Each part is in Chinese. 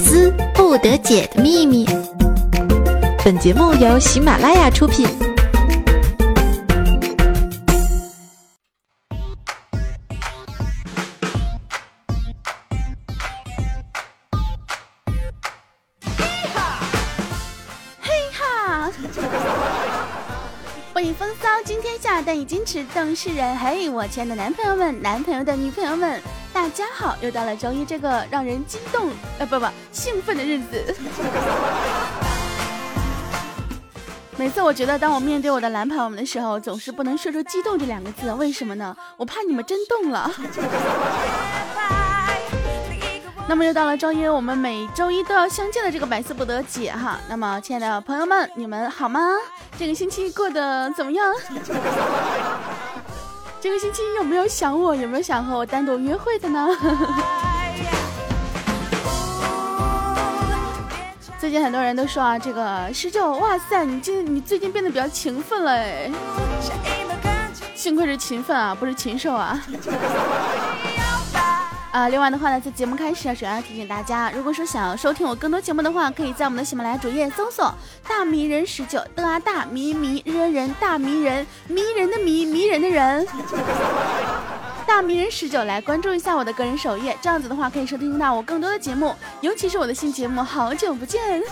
思不得解的秘密。本节目由喜马拉雅出品。欢迎风骚，今天下，但已经持，动世人。嘿，我亲爱的男朋友们，男朋友的女朋友们，大家好！又到了周一这个让人激动，呃，不不，兴奋的日子。每次我觉得，当我面对我的男朋友们的时候，总是不能说出“激动”这两个字，为什么呢？我怕你们真动了。那么又到了周一，我们每周一都要相见的这个百思不得解哈。那么，亲爱的朋友们，你们好吗？这个星期过得怎么样？这个星期有没有想我？有没有想和我单独约会的呢？最近很多人都说啊，这个十九，哇塞，你今你最近变得比较勤奋了哎。幸亏是勤奋啊，不是禽兽啊。啊，另外的话呢，在节目开始啊，主要提醒大家，如果说想要收听我更多节目的话，可以在我们的喜马拉雅主页搜索“大迷人十九”的啊大迷迷惹人大迷人迷人的迷迷人的人，大迷人十九来关注一下我的个人首页，这样子的话可以收听到我更多的节目，尤其是我的新节目《好久不见》。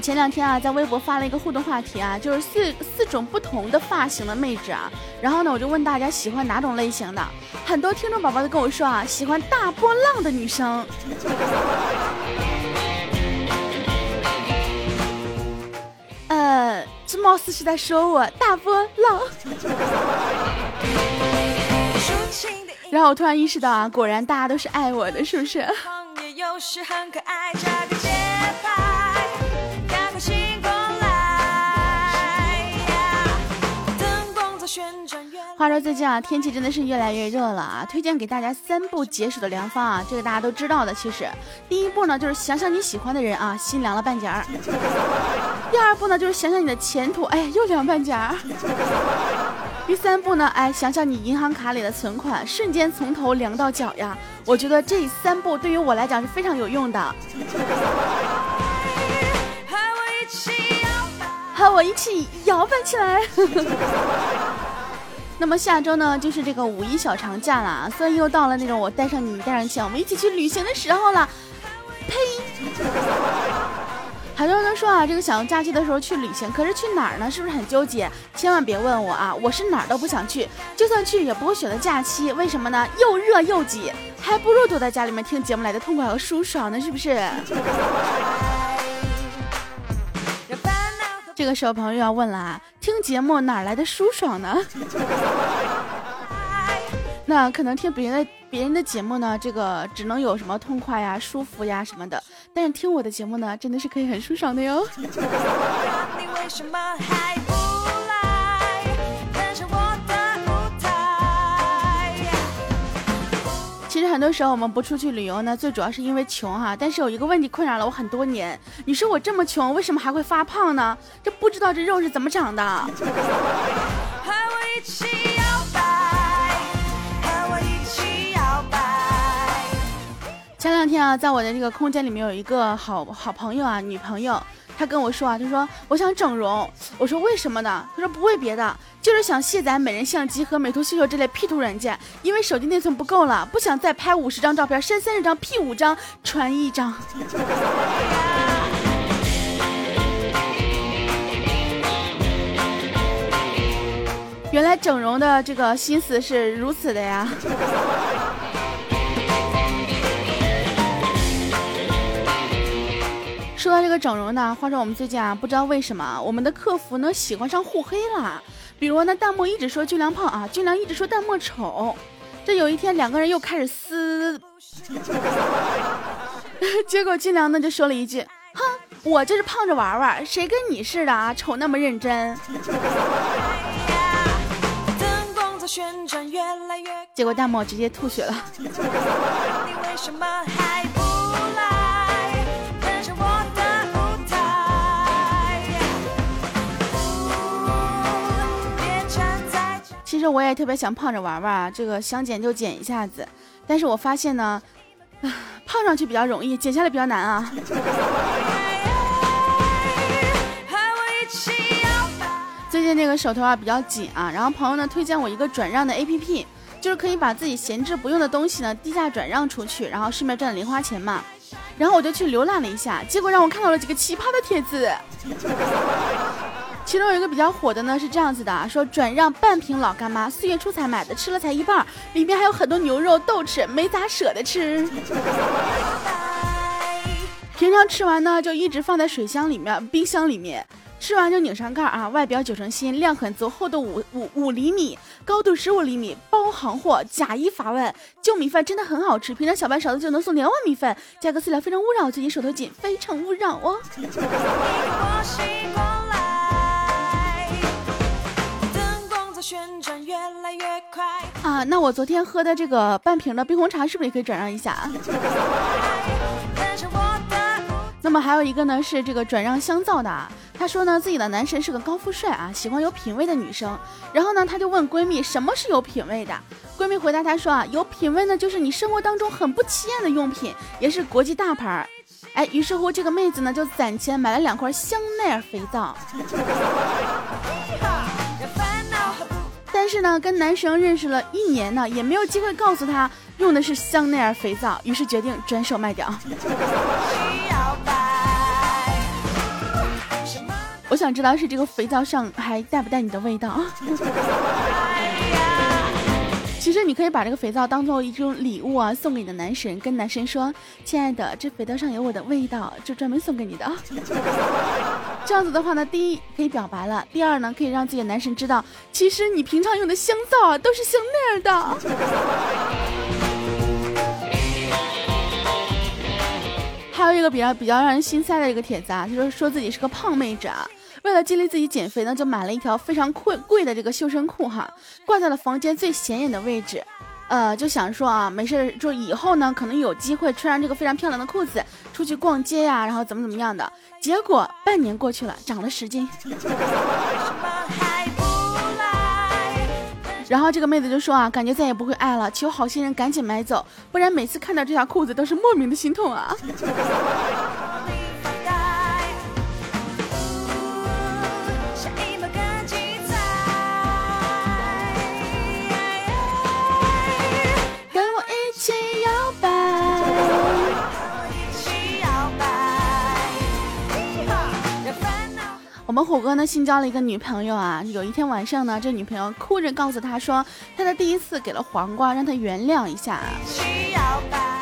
我前两天啊，在微博发了一个互动话题啊，就是四四种不同的发型的妹纸啊。然后呢，我就问大家喜欢哪种类型的，很多听众宝宝都跟我说啊，喜欢大波浪的女生。呃，这貌似是在说我大波浪。然后我突然意识到啊，果然大家都是爱我的，是不是？话说最近啊，天气真的是越来越热了啊！推荐给大家三步解暑的良方啊，这个大家都知道的。其实，第一步呢，就是想想你喜欢的人啊，心凉了半截儿；第二步呢，就是想想你的前途，哎，又凉半截儿；第三步呢，哎，想想你银行卡里的存款，瞬间从头凉到脚呀！我觉得这三步对于我来讲是非常有用的。和我一起摇摆起来。那么下周呢，就是这个五一小长假了，所以又到了那种我带上你，带上钱，我们一起去旅行的时候了。呸！很多人都说啊，这个想要假期的时候去旅行，可是去哪儿呢？是不是很纠结？千万别问我啊，我是哪儿都不想去，就算去也不会选择假期。为什么呢？又热又挤，还不如躲在家里面听节目来的痛快和舒爽呢，是不是？这个时候，朋友要问了啊，听节目哪来的舒爽呢？那可能听别人的别人的节目呢，这个只能有什么痛快呀、舒服呀什么的，但是听我的节目呢，真的是可以很舒爽的哟。其实很多时候我们不出去旅游呢，最主要是因为穷哈。但是有一个问题困扰了我很多年，你说我这么穷，为什么还会发胖呢？这不知道这肉是怎么长的。前两天啊，在我的这个空间里面有一个好好朋友啊，女朋友。他跟我说啊，他说我想整容，我说为什么呢？他说不为别的，就是想卸载美人相机和美图秀秀这类 P 图软件，因为手机内存不够了，不想再拍五十张照片，删三十张，P 五张，传一张。原来整容的这个心思是如此的呀。说到这个整容呢，话说我们最近啊，不知道为什么我们的客服呢喜欢上互黑了。比如呢，弹幕一直说俊良胖啊，俊良一直说弹幕丑。这有一天两个人又开始撕，结果俊良呢就说了一句：“哼，我就是胖着玩玩，谁跟你似的啊，丑那么认真。”结果弹幕直接吐血了。其实我也特别想胖着玩玩啊，这个想减就减一下子，但是我发现呢，啊，胖上去比较容易，减下来比较难啊。最近那个手头啊比较紧啊，然后朋友呢推荐我一个转让的 APP，就是可以把自己闲置不用的东西呢低价转让出去，然后顺便赚零花钱嘛。然后我就去浏览了一下，结果让我看到了几个奇葩的帖子。其中有一个比较火的呢，是这样子的啊，说转让半瓶老干妈，四月初才买的，吃了才一半，里面还有很多牛肉豆豉，没咋舍得吃。平常吃完呢，就一直放在水箱里面、冰箱里面，吃完就拧上盖啊，外表九成新，量很足，厚度五五五厘米，高度十五厘米，包行货，假一罚万。旧米饭真的很好吃，平常小半勺子就能送两碗米饭，价格饲料非常勿扰，最近手头紧，非诚勿扰哦。旋转越来越快啊，那我昨天喝的这个半瓶的冰红茶是不是也可以转让一下啊？那么还有一个呢，是这个转让香皂的。他说呢，自己的男神是个高富帅啊，喜欢有品位的女生。然后呢，他就问闺蜜什么是有品位的。闺蜜回答他说啊，有品位呢，就是你生活当中很不起眼的用品，也是国际大牌。哎，于是乎这个妹子呢就攒钱买了两块香奈儿肥皂。但是呢，跟男生认识了一年呢，也没有机会告诉他用的是香奈儿肥皂，于是决定转手卖掉。我想知道是这个肥皂上还带不带你的味道？你可以把这个肥皂当做一种礼物啊，送给你的男神，跟男神说：“亲爱的，这肥皂上有我的味道，就专门送给你的。”这样子的话呢，第一可以表白了，第二呢可以让自己的男神知道，其实你平常用的香皂啊都是香奈儿的。还有一个比较比较让人心塞的一个帖子啊，就是说自己是个胖妹子啊。为了激励自己减肥呢，就买了一条非常贵贵的这个修身裤哈，挂在了房间最显眼的位置。呃，就想说啊，没事，就以后呢，可能有机会穿上这个非常漂亮的裤子出去逛街呀，然后怎么怎么样的。结果半年过去了，长了十斤。然后这个妹子就说啊，感觉再也不会爱了，求好心人赶紧买走，不然每次看到这条裤子都是莫名的心痛啊。我们虎哥呢新交了一个女朋友啊，有一天晚上呢，这女朋友哭着告诉他说，他的第一次给了黄瓜，让他原谅一下。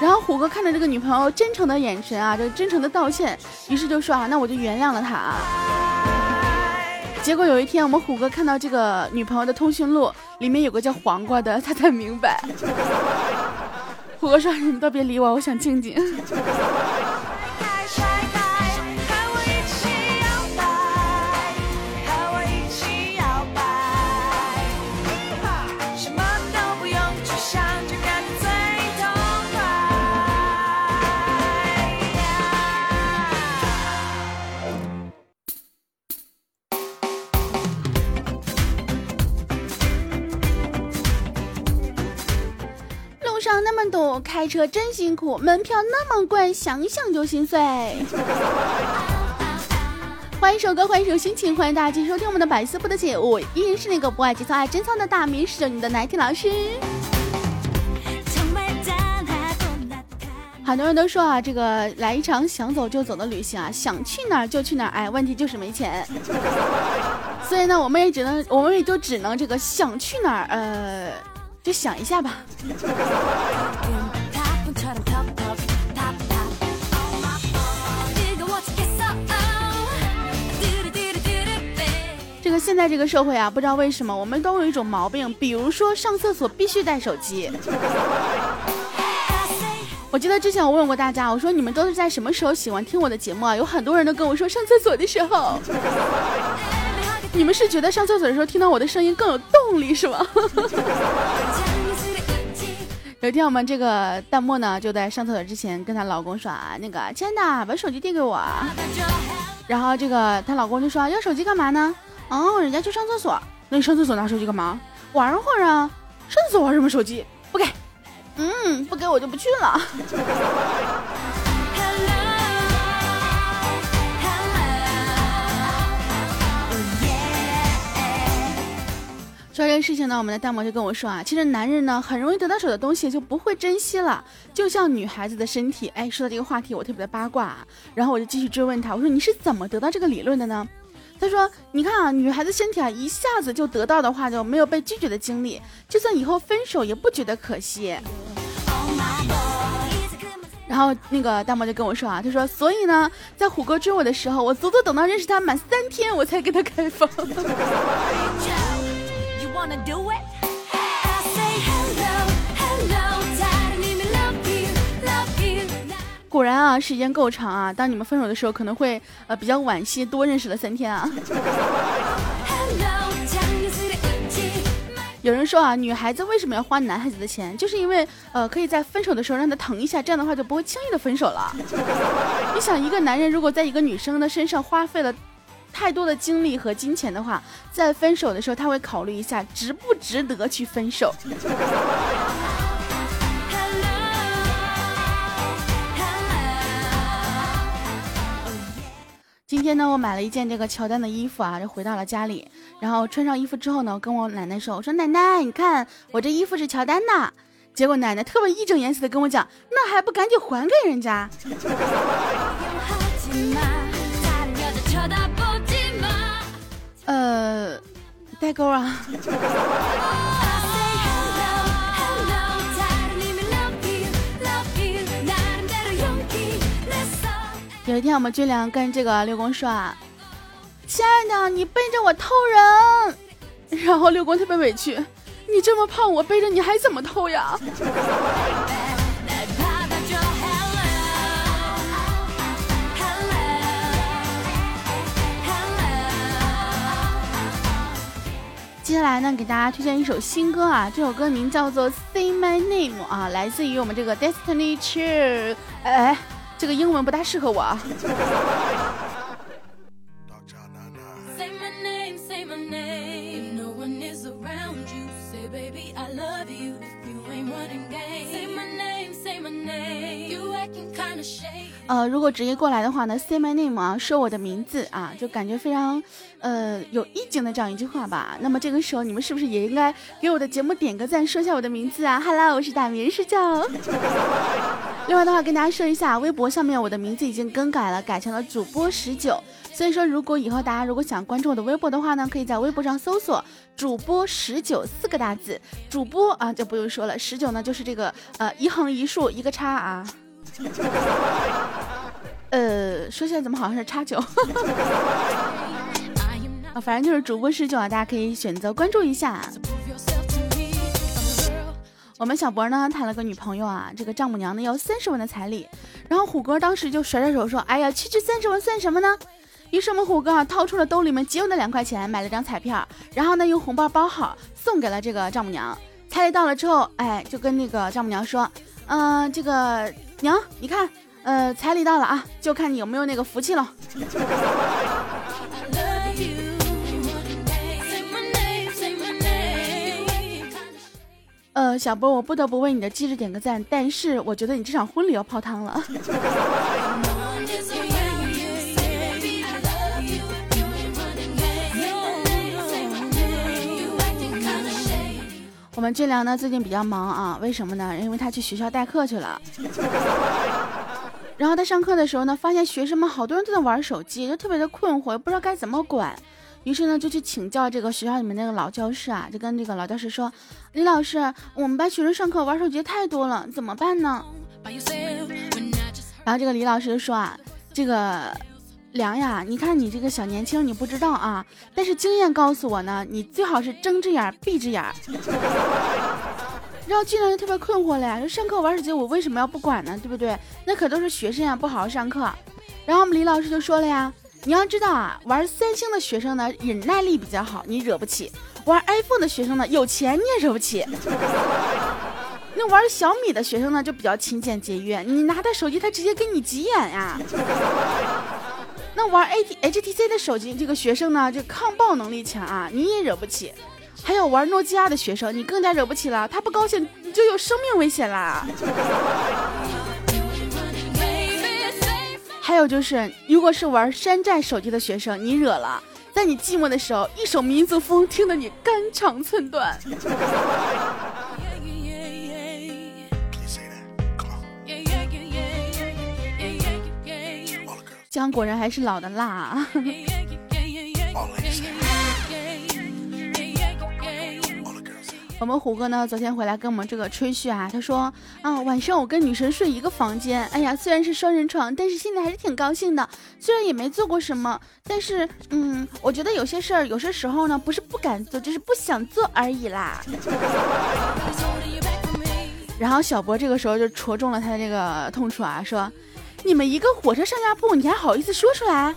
然后虎哥看着这个女朋友真诚的眼神啊，就真诚的道歉，于是就说啊，那我就原谅了他啊。结果有一天，我们虎哥看到这个女朋友的通讯录里面有个叫黄瓜的，他才明白。虎哥说，你们都别理我，我想静静。路上那么堵，开车真辛苦，门票那么贵，想想就心碎。欢迎首歌，欢迎首心情，欢迎大家继续收听我们的百思不得解，我依然是那个不爱节操爱真操的大名十九年的奶听老师。很多人都说啊，这个来一场想走就走的旅行啊，想去哪儿就去哪儿，哎，问题就是没钱。所以呢，我们也只能，我们也就只能这个想去哪儿，呃。就想一下吧。这个现在这个社会啊，不知道为什么我们都有一种毛病，比如说上厕所必须带手机。我记得之前我问过大家，我说你们都是在什么时候喜欢听我的节目啊？有很多人都跟我说上厕所的时候。你们是觉得上厕所的时候听到我的声音更有动力是吗？有一天我们这个弹幕呢，就在上厕所之前跟她老公说啊，那个亲爱的，把手机递给我。然后这个她老公就说要手机干嘛呢？哦，人家去上厕所。那你上厕所拿手机干嘛？玩会儿啊，上厕所玩什么手机？不给，嗯，不给我就不去了。事情呢，我们的大毛就跟我说啊，其实男人呢很容易得到手的东西就不会珍惜了，就像女孩子的身体。哎，说到这个话题，我特别的八卦，然后我就继续追问他，我说你是怎么得到这个理论的呢？他说，你看啊，女孩子身体啊一下子就得到的话，就没有被拒绝的经历，就算以后分手也不觉得可惜。然后那个大毛就跟我说啊，他说，所以呢，在虎哥追我的时候，我足足等到认识他满三天，我才给他开房。果然啊，时间够长啊！当你们分手的时候，可能会呃比较惋惜，多认识了三天啊。有人说啊，女孩子为什么要花男孩子的钱？就是因为呃可以在分手的时候让他疼一下，这样的话就不会轻易的分手了。你想，一个男人如果在一个女生的身上花费了。太多的精力和金钱的话，在分手的时候，他会考虑一下值不值得去分手。今天呢，我买了一件这个乔丹的衣服啊，就回到了家里，然后穿上衣服之后呢，跟我奶奶说：“我说奶奶，你看我这衣服是乔丹的。”结果奶奶特别义正言辞的跟我讲：“那还不赶紧还给人家？” 呃，代沟啊！有一天，我们军良跟这个六公说啊：“亲爱的，你背着我偷人。”然后六公特别委屈：“你这么胖，我背着你还怎么偷呀？”接下来呢，给大家推荐一首新歌啊，这首歌名叫做《Say My Name》啊，来自于我们这个 Destiny Cheer。哎，这个英文不大适合我啊。呃，如果直接过来的话呢，Say my name 啊，说我的名字啊，就感觉非常，呃，有意境的这样一句话吧。那么这个时候，你们是不是也应该给我的节目点个赞，说一下我的名字啊？Hello，我是大名睡觉。另外的话，跟大家说一下，微博上面我的名字已经更改了，改成了主播十九。所以说，如果以后大家如果想关注我的微博的话呢，可以在微博上搜索“主播十九”四个大字。主播啊，就不用说了，十九呢就是这个呃一横一竖一个叉啊。呃，说起来怎么好像是叉九？啊，反正就是主播十九啊，大家可以选择关注一下。我们小博呢谈了个女朋友啊，这个丈母娘呢要三十万的彩礼，然后虎哥当时就甩甩手说：“哎呀，区区三十万算什么呢？”于是我们虎哥啊掏出了兜里面仅有的两块钱，买了张彩票，然后呢用红包包好送给了这个丈母娘。彩礼到了之后，哎，就跟那个丈母娘说：“嗯，这个。”娘，你看，呃，彩礼到了啊，就看你有没有那个福气了。呃，小波，我不得不为你的机智点个赞，但是我觉得你这场婚礼要泡汤了。我们俊良呢最近比较忙啊，为什么呢？因为他去学校代课去了。然后他上课的时候呢，发现学生们好多人都在玩手机，就特别的困惑，不知道该怎么管。于是呢，就去请教这个学校里面那个老教师啊，就跟这个老教师说：“李老师，我们班学生上课玩手机太多了，怎么办呢？”然后这个李老师就说啊，这个。凉呀，你看你这个小年轻，你不知道啊。但是经验告诉我呢，你最好是睁只眼闭只眼。然后俊良就特别困惑了呀，说上课玩手机我为什么要不管呢？对不对？那可都是学生呀，不好好上课。然后我们李老师就说了呀，你要知道啊，玩三星的学生呢，忍耐力比较好，你惹不起；玩 iPhone 的学生呢，有钱你也惹不起。那玩小米的学生呢，就比较勤俭节约，你拿他手机，他直接给你急眼呀。那玩 A T H T C 的手机，这个学生呢，就抗爆能力强啊，你也惹不起。还有玩诺基亚的学生，你更加惹不起了。他不高兴，你就有生命危险啦。还有就是，如果是玩山寨手机的学生，你惹了，在你寂寞的时候，一首民族风听得你肝肠寸断。姜果然还是老的辣。我们虎哥呢，昨天回来跟我们这个吹嘘啊，他说啊，晚上我跟女神睡一个房间，哎呀，虽然是双人床，但是心里还是挺高兴的。虽然也没做过什么，但是嗯，我觉得有些事儿，有些时候呢，不是不敢做，就是不想做而已啦。然后小博这个时候就戳中了他的这个痛处啊，说，你们一个火车上下铺，你还好意思说出来？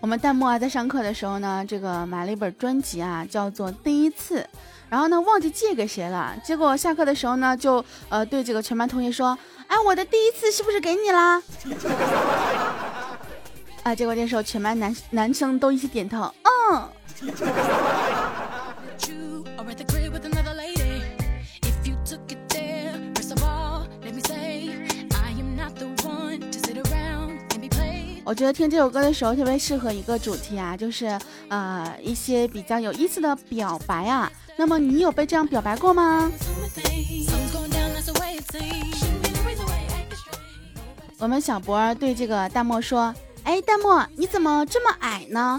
我们弹幕啊，在上课的时候呢，这个买了一本专辑啊，叫做《第一次》，然后呢，忘记借给谁了，结果下课的时候呢，就呃对这个全班同学说：“哎，我的第一次是不是给你啦？”啊，结果这时候全班男男生都一起点头，嗯。我觉得听这首歌的时候特别适合一个主题啊，就是呃一些比较有意思的表白啊。那么你有被这样表白过吗？我们小博对这个大漠说：“哎，大漠，你怎么这么矮呢？”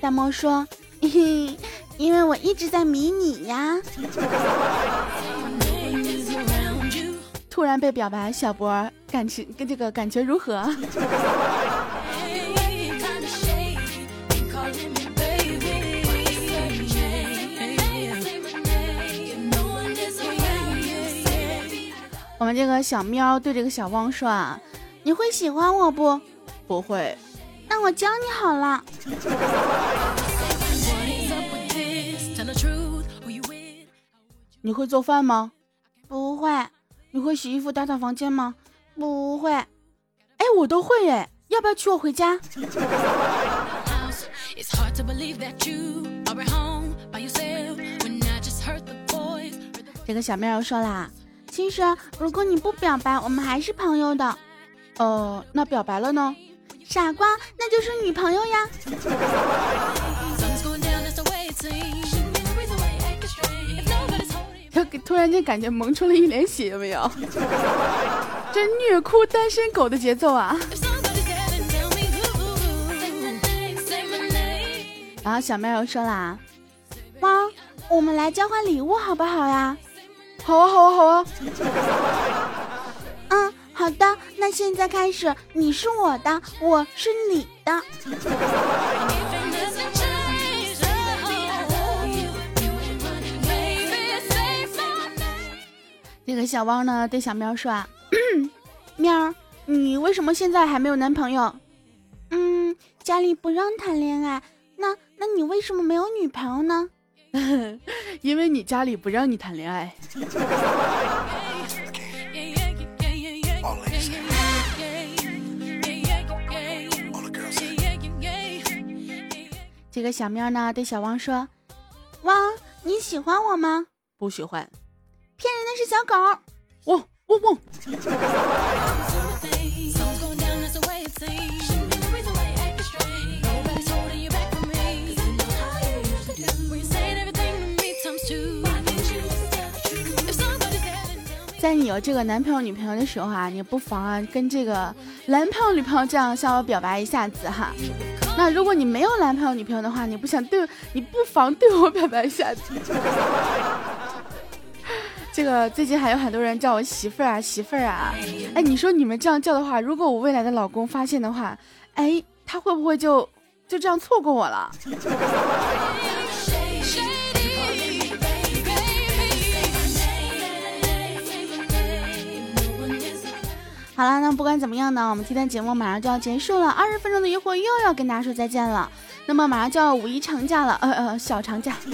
大漠说：“嘿嘿，因为我一直在迷你呀。”突然被表白，小博感情跟这个感觉如何？我们这个小喵对这个小汪说啊，你会喜欢我不？不会，那我教你好了。你会做饭吗？不会。你会洗衣服、打扫房间吗？不会。哎，我都会哎，要不要娶我回家？这个小妹又说啦。其实，如果你不表白，我们还是朋友的。呃，那表白了呢？傻瓜，那就是女朋友呀。他突然间感觉萌出了一脸血，有没有？这虐哭单身狗的节奏啊！然后小妹又说啦：“妈，我们来交换礼物好不好呀？”好啊，好啊，好啊。嗯，好的。那现在开始，你是我的，我是你的。那个小汪呢，对小喵说：“啊，喵，你为什么现在还没有男朋友？嗯，家里不让谈恋爱。那那你为什么没有女朋友呢？” 因为你家里不让你谈恋爱。这个小喵呢，对小汪说：“汪，你喜欢我吗？不喜欢，骗人的是小狗。汪汪汪。”在你有这个男朋友女朋友的时候啊，你不妨啊跟这个男朋友女朋友这样向我表白一下子哈。那如果你没有男朋友女朋友的话，你不想对，你不妨对我表白一下子。这个最近还有很多人叫我媳妇儿啊媳妇儿啊，哎，你说你们这样叫的话，如果我未来的老公发现的话，哎，他会不会就就这样错过我了？好了，那不管怎么样呢，我们今天节目马上就要结束了，二十分钟的约会又要跟大家说再见了。那么马上就要五一长假了，呃呃，小长假。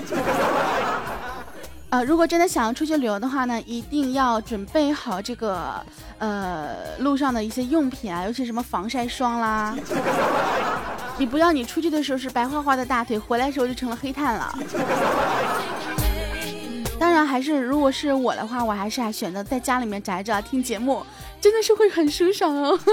呃，如果真的想要出去旅游的话呢，一定要准备好这个呃路上的一些用品啊，尤其什么防晒霜啦。你不要你出去的时候是白花花的大腿，回来的时候就成了黑炭了。还是如果是我的话，我还是还选择在家里面宅着听节目，真的是会很舒爽哦。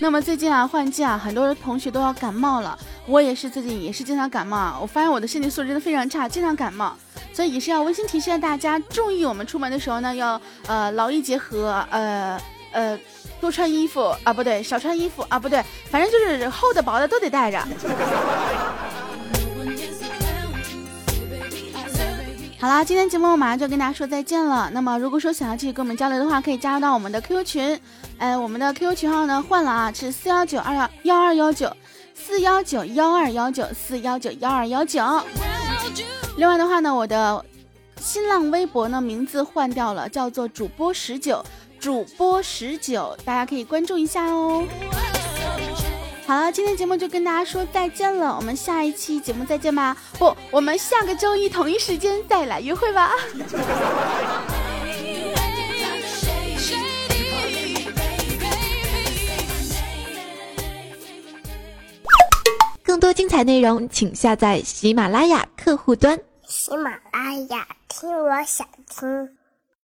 那么最近啊，换季啊，很多同学都要感冒了。我也是最近也是经常感冒，我发现我的身体素质真的非常差，经常感冒，所以也是要温馨提示大家，注意我们出门的时候呢，要呃劳逸结合，呃呃多穿衣服啊，不对，少穿衣服啊，不对，反正就是厚的薄的都得带着。好啦，今天节目马上就跟大家说再见了。那么如果说想要继续跟我们交流的话，可以加入到我们的 QQ 群，哎，我们的 QQ 群号呢换了啊，是四幺九二幺幺二幺九。四幺九幺二幺九四幺九幺二幺九。另外的话呢，我的新浪微博呢名字换掉了，叫做主播十九，主播十九，大家可以关注一下哦。好了，今天节目就跟大家说再见了，我们下一期节目再见吧。不，我们下个周一同一时间再来约会吧。更多精彩内容，请下载喜马拉雅客户端。喜马拉雅，听我想听。